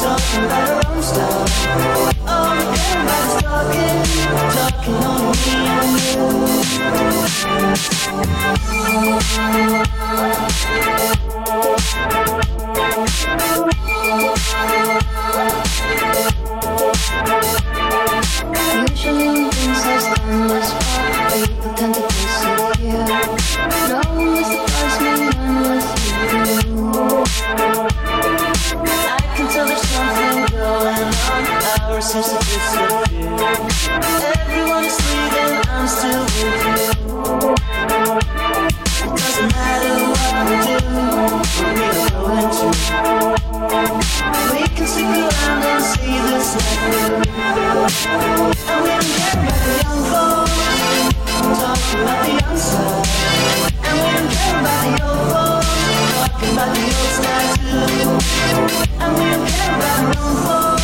talking about her own stuff. Oh, everybody's talking, talking on me and you. Usually when things are done, there's people tend to power seems to disappear. Everyone's leaving, I'm still with you. It doesn't matter what we do, we are going to. We can stick around and see this night through. And we don't care about the young folks, talking about the young side. And we don't care about the old folks talking about the old stuff too. And we don't care about no more.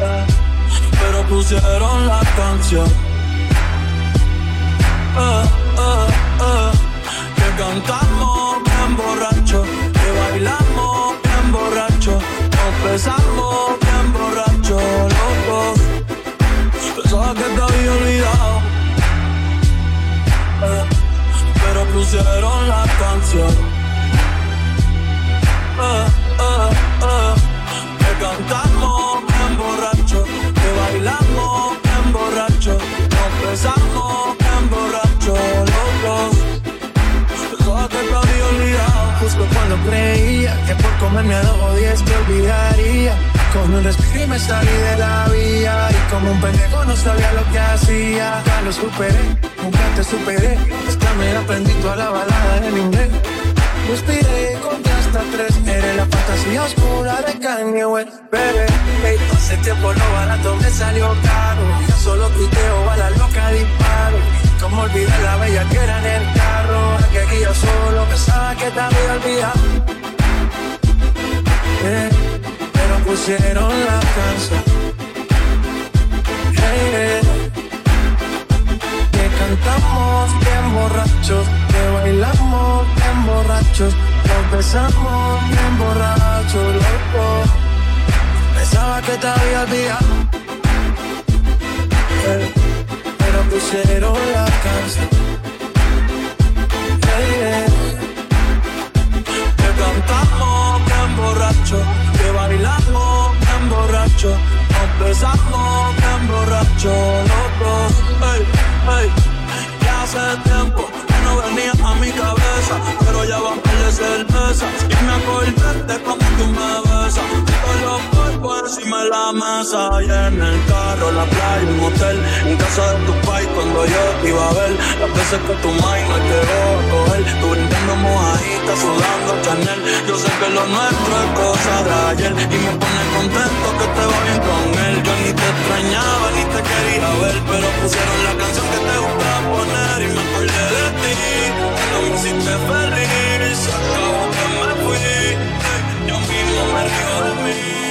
Eh, pero pusieron la canción. Eh, eh, eh, que cantamos bien borracho, que bailamos bien borracho, nos besamos bien borracho, loco. Pensaba que te había olvidado. pero pusieron la canción. Olvidado. Eh, pero pusieron la canción. Hey, eh, que cantamos bien borrachos, que bailamos bien borrachos, nos besamos bien borrachos, loco. Pensaba que te había olvidado. Eh, pero pusieron la canción. Tú me besas, todos los cuerpos encima de la mesa, y en el carro, la playa, un hotel, en casa de tu pai cuando yo iba a ver las veces que tu mind no llegó a coger, tú brindando mojadita, sudando Chanel. Yo sé que lo nuestro es cosa de ayer y me pone contento que te va bien con él. Yo ni te extrañaba ni te quería ver, pero pusieron la canción que te gusta poner y me acordé de ti. Cuando me hiciste feliz, se acabó que me fui. Yo mismo me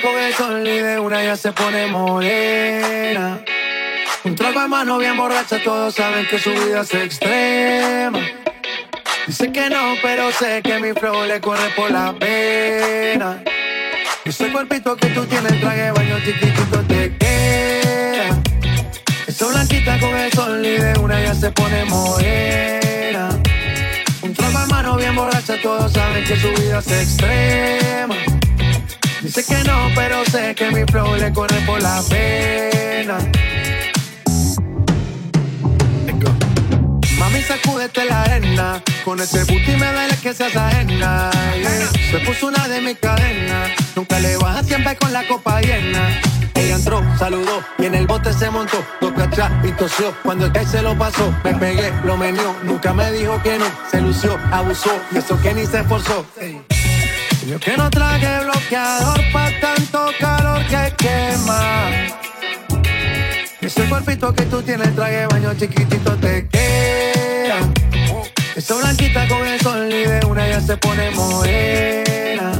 con el sol y de una ya se pone morena. Un trago de mano bien borracha, todos saben que su vida es extrema. Dice que no, pero sé que mi flow le corre por la pena. Ese cuerpito que tú tienes, traje baño chiquitito te queda. Esa blanquita con el sol y de una ya se pone morena. Un trago de mano bien borracha, todos saben que su vida es extrema. Dice que no, pero sé que mi flow le corre por la pena. Mami, sacúdete la arena. Con ese booty me duele que seas ajena. Se puso una de mis cadenas. Nunca le baja siempre con la copa llena. Ella entró, saludó y en el bote se montó. Dos cachas y tosió. Cuando el que se lo pasó, me pegué, lo menió. Nunca me dijo que no. Se lució, abusó y eso que ni se esforzó. Yo que no traje bloqueador pa' tanto calor que quema. Ese cuerpito que tú tienes, traje baño chiquitito te queda. Esa blanquita con el sol y de una ya se pone morena.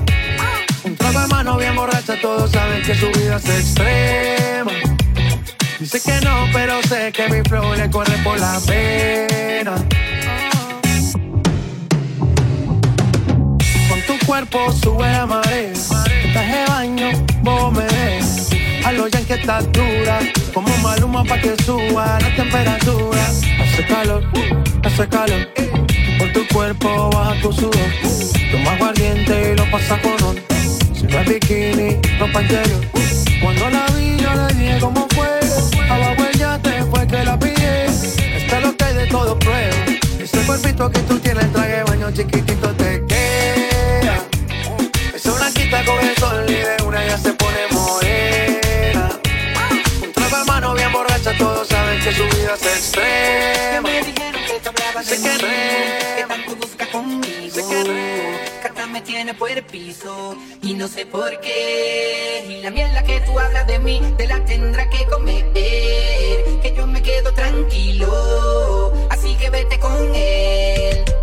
Un trago de mano bien borracha, todos saben que su vida es extrema. Dice que no, pero sé que mi flow le corre por la pena. cuerpo sube la marea. Traje baño, vos me ves. A lo que está dura, como maluma pa' que suba la temperatura. Hace calor, hace calor. Por tu cuerpo baja tu sudor. Toma aguardiente y lo pasa con on. Es bikini, ropa interior. Cuando la vi, yo le dije cómo fue. Abajo ella te fue que la pillé. Está lo que de todo prueba. Ese cuerpito que tú tienes, traje baño chiquitito te con el sol y de una ya se pone morena. Un trago hermano bien borracha, todos saben que su vida es extrema. me dijeron tiene puerpizo y no sé por qué. Y la mierda que tú hablas de mí te la tendrá que comer. Que yo me quedo tranquilo, así que vete con él.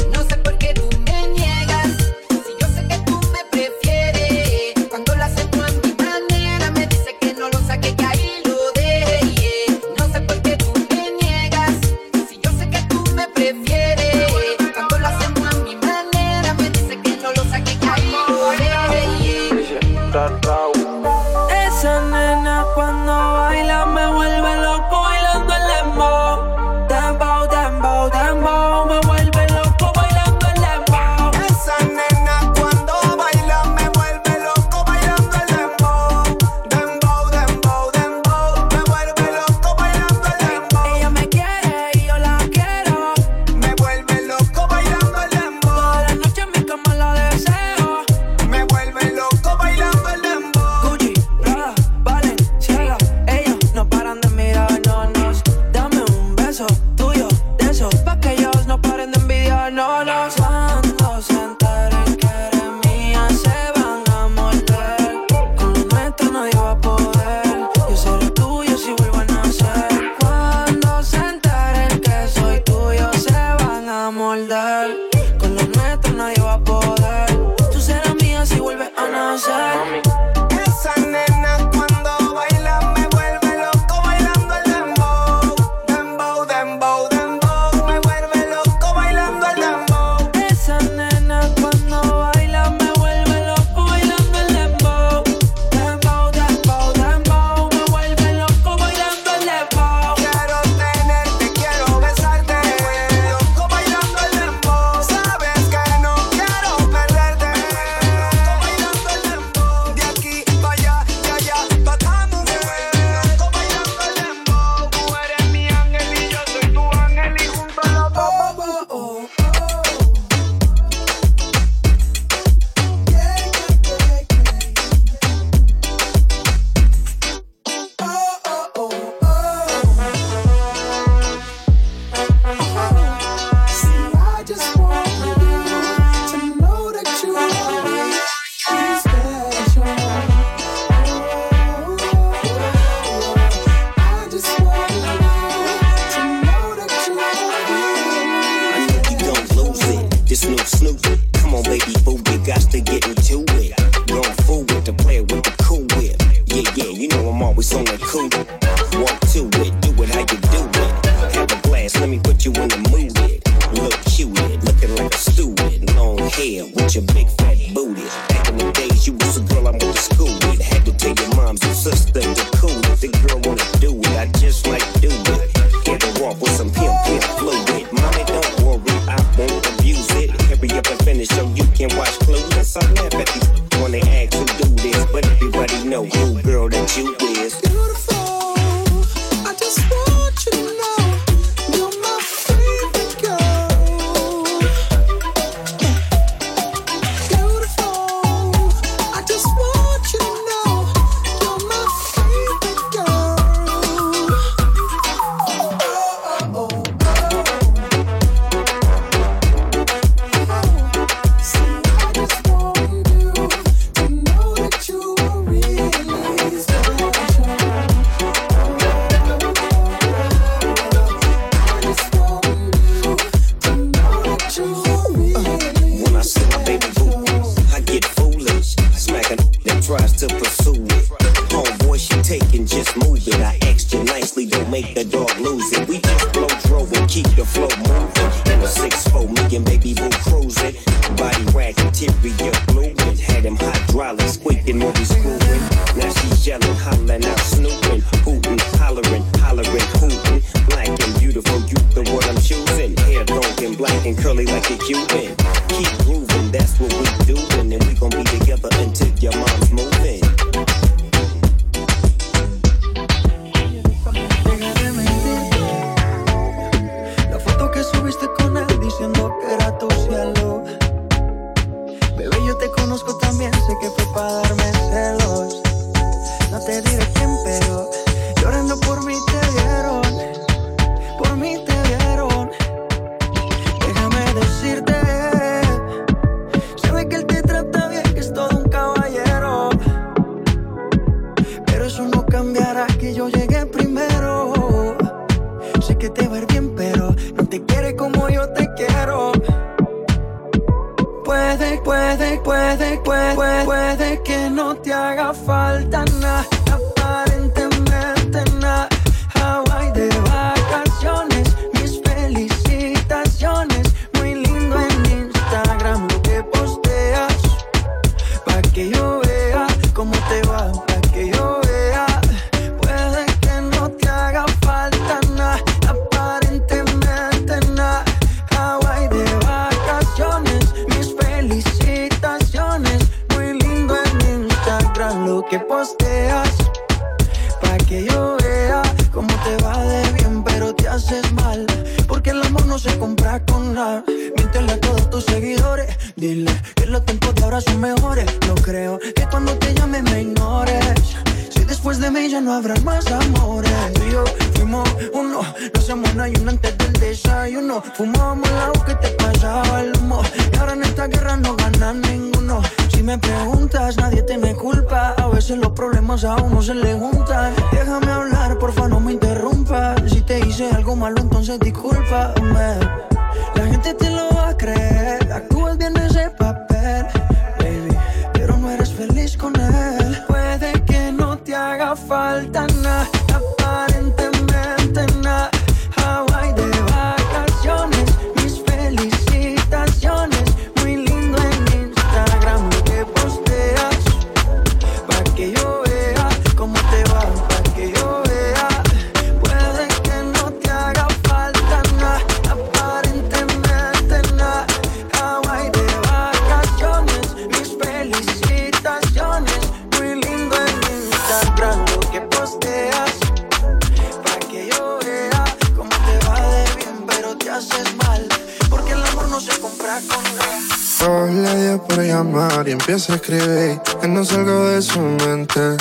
mente.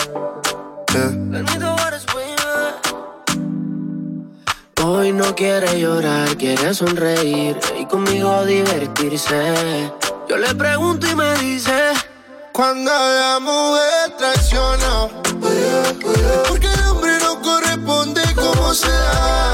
Yeah. Hoy no quiere llorar, quiere sonreír y conmigo divertirse. Yo le pregunto y me dice: Cuando la mujer traiciona, porque el hombre no corresponde como sea.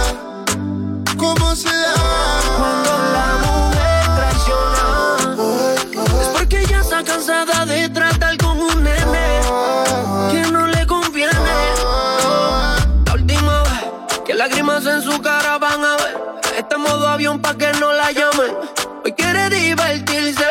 Está en modo avión pa' que no la llamen. Hoy quiere divertirse,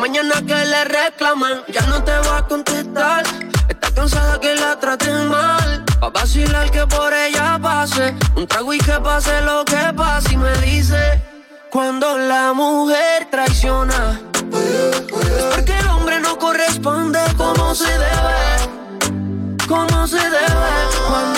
mañana que le reclamen. Ya no te va a contestar, está cansada que la traten mal. Pa' vacilar que por ella pase, un trago y que pase lo que pase. Y me dice, cuando la mujer traiciona, porque el hombre no corresponde como se debe. Como se debe. Cuando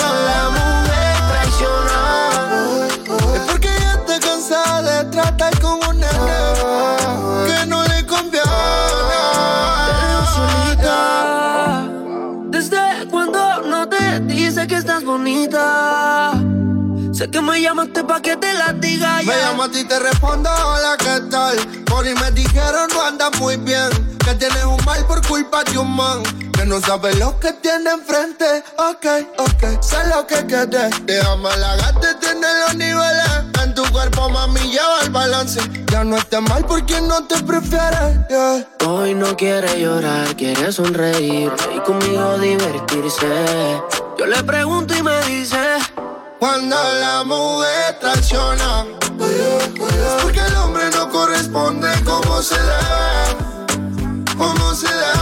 Que me llamaste pa' que te la diga ya. Me llamaste y te respondo, hola, ¿qué tal? Por y me dijeron, no andas muy bien. Que tienes un mal por culpa de un man. Que no sabe lo que tiene enfrente. Ok, ok, sé lo que querés. Déjame halagarte, tiene los niveles. En tu cuerpo, mami, lleva el balance. Ya no estés mal porque no te prefieres. Yeah. Hoy no quiere llorar, quiere sonreír y conmigo divertirse. Yo le pregunto y me dice cuando la mujer tracciona, porque el hombre no corresponde como se debe, como se debe.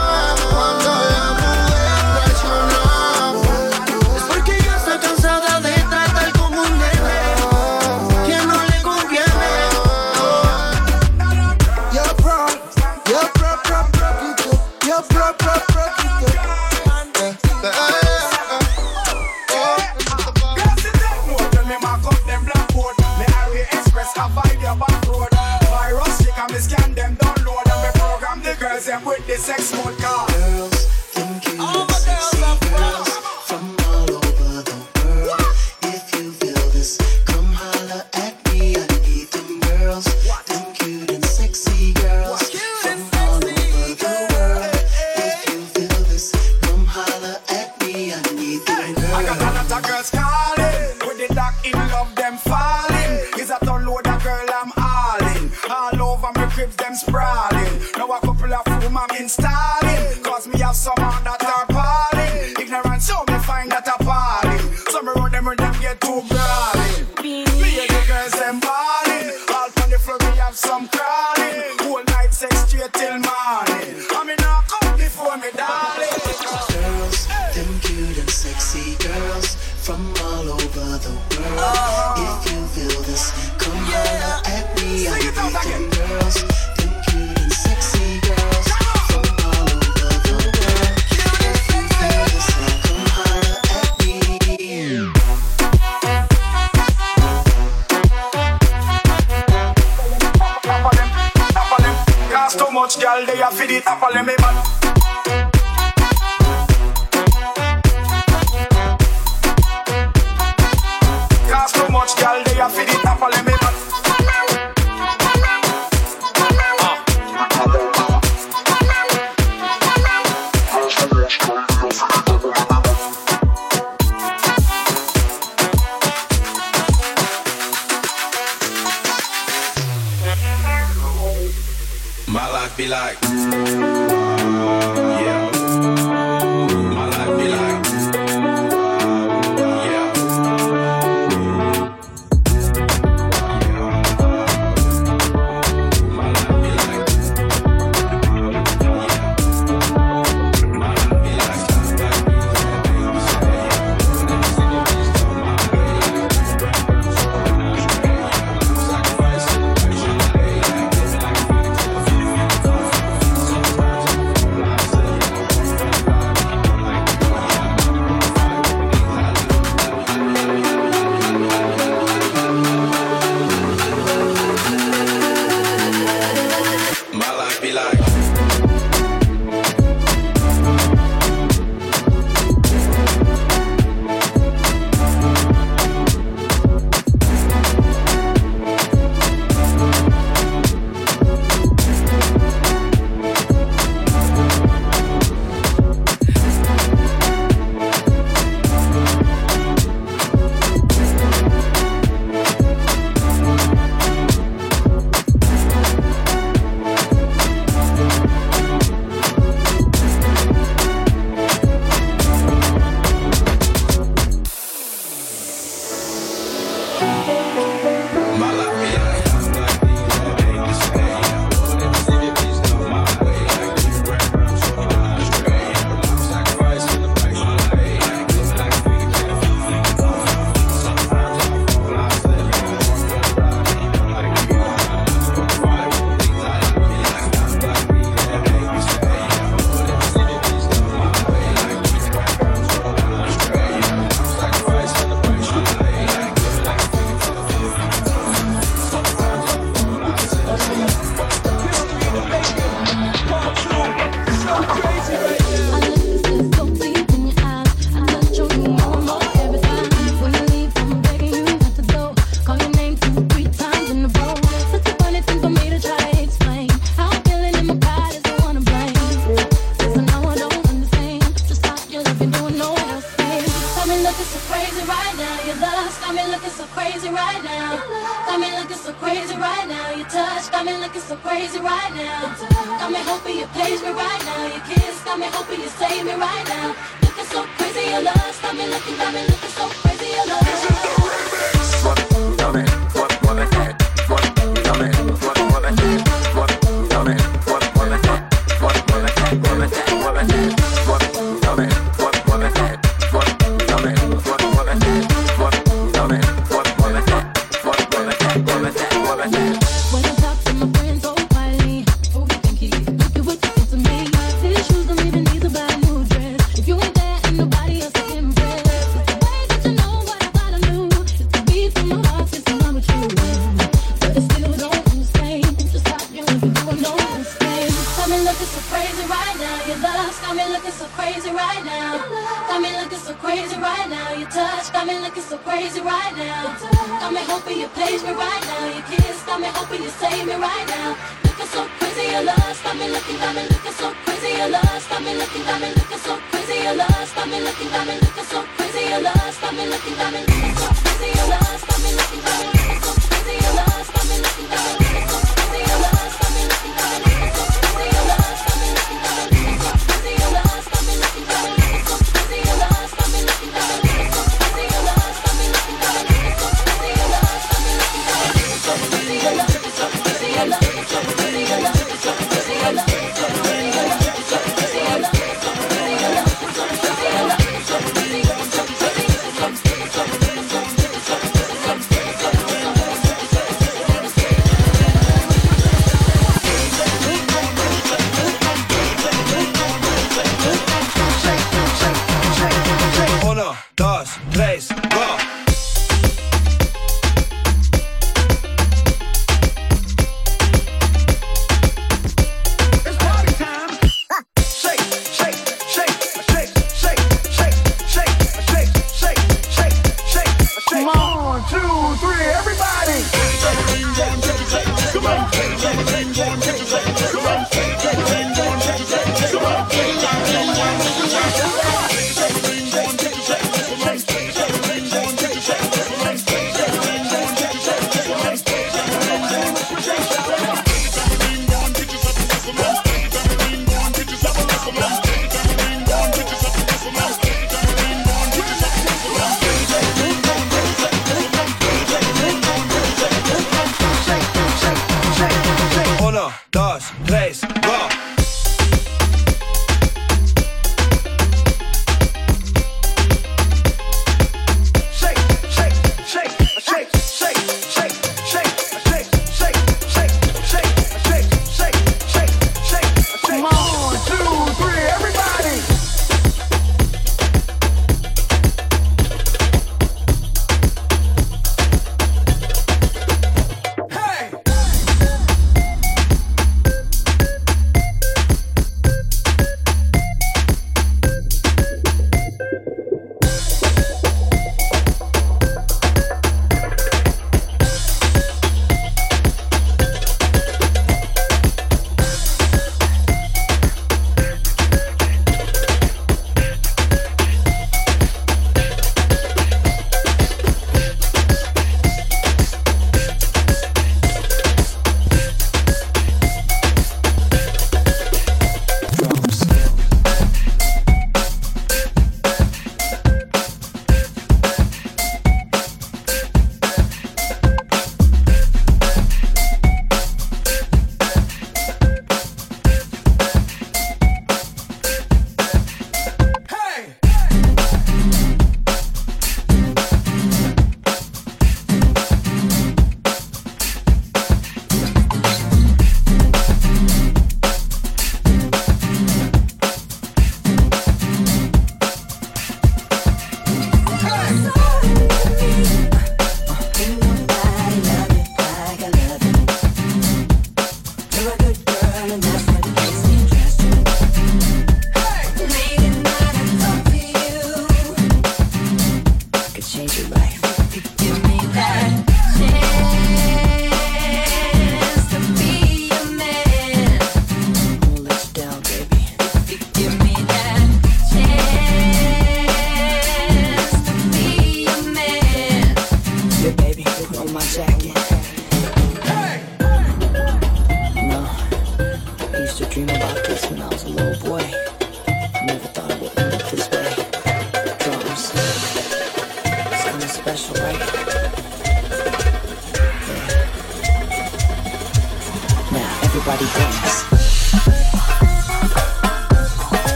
them with this export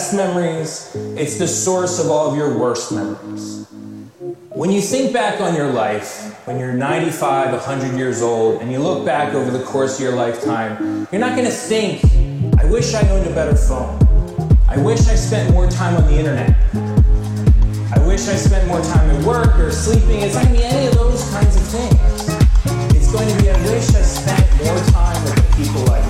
best memories, it's the source of all of your worst memories. When you think back on your life, when you're 95, 100 years old, and you look back over the course of your lifetime, you're not gonna think, I wish I owned a better phone. I wish I spent more time on the internet. I wish I spent more time at work or sleeping. It's not gonna be any of those kinds of things. It's going to be, I wish I spent more time with the people I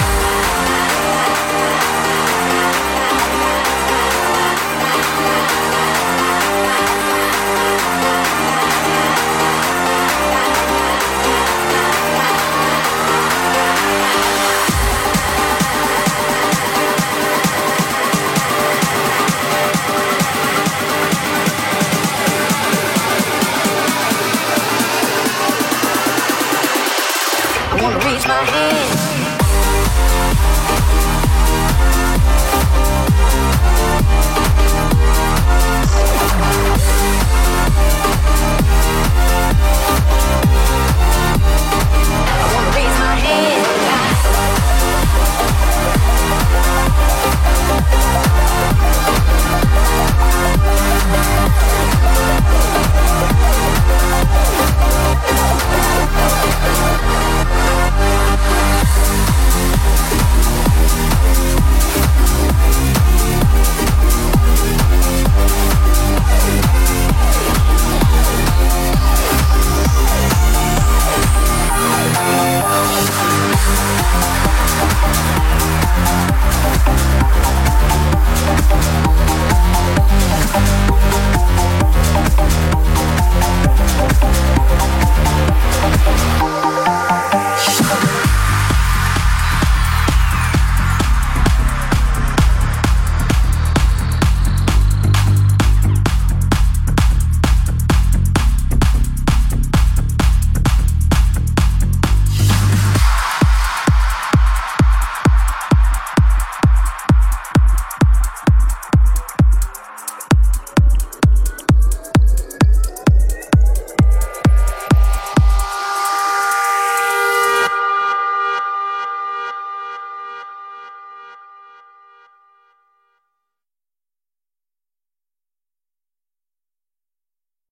your.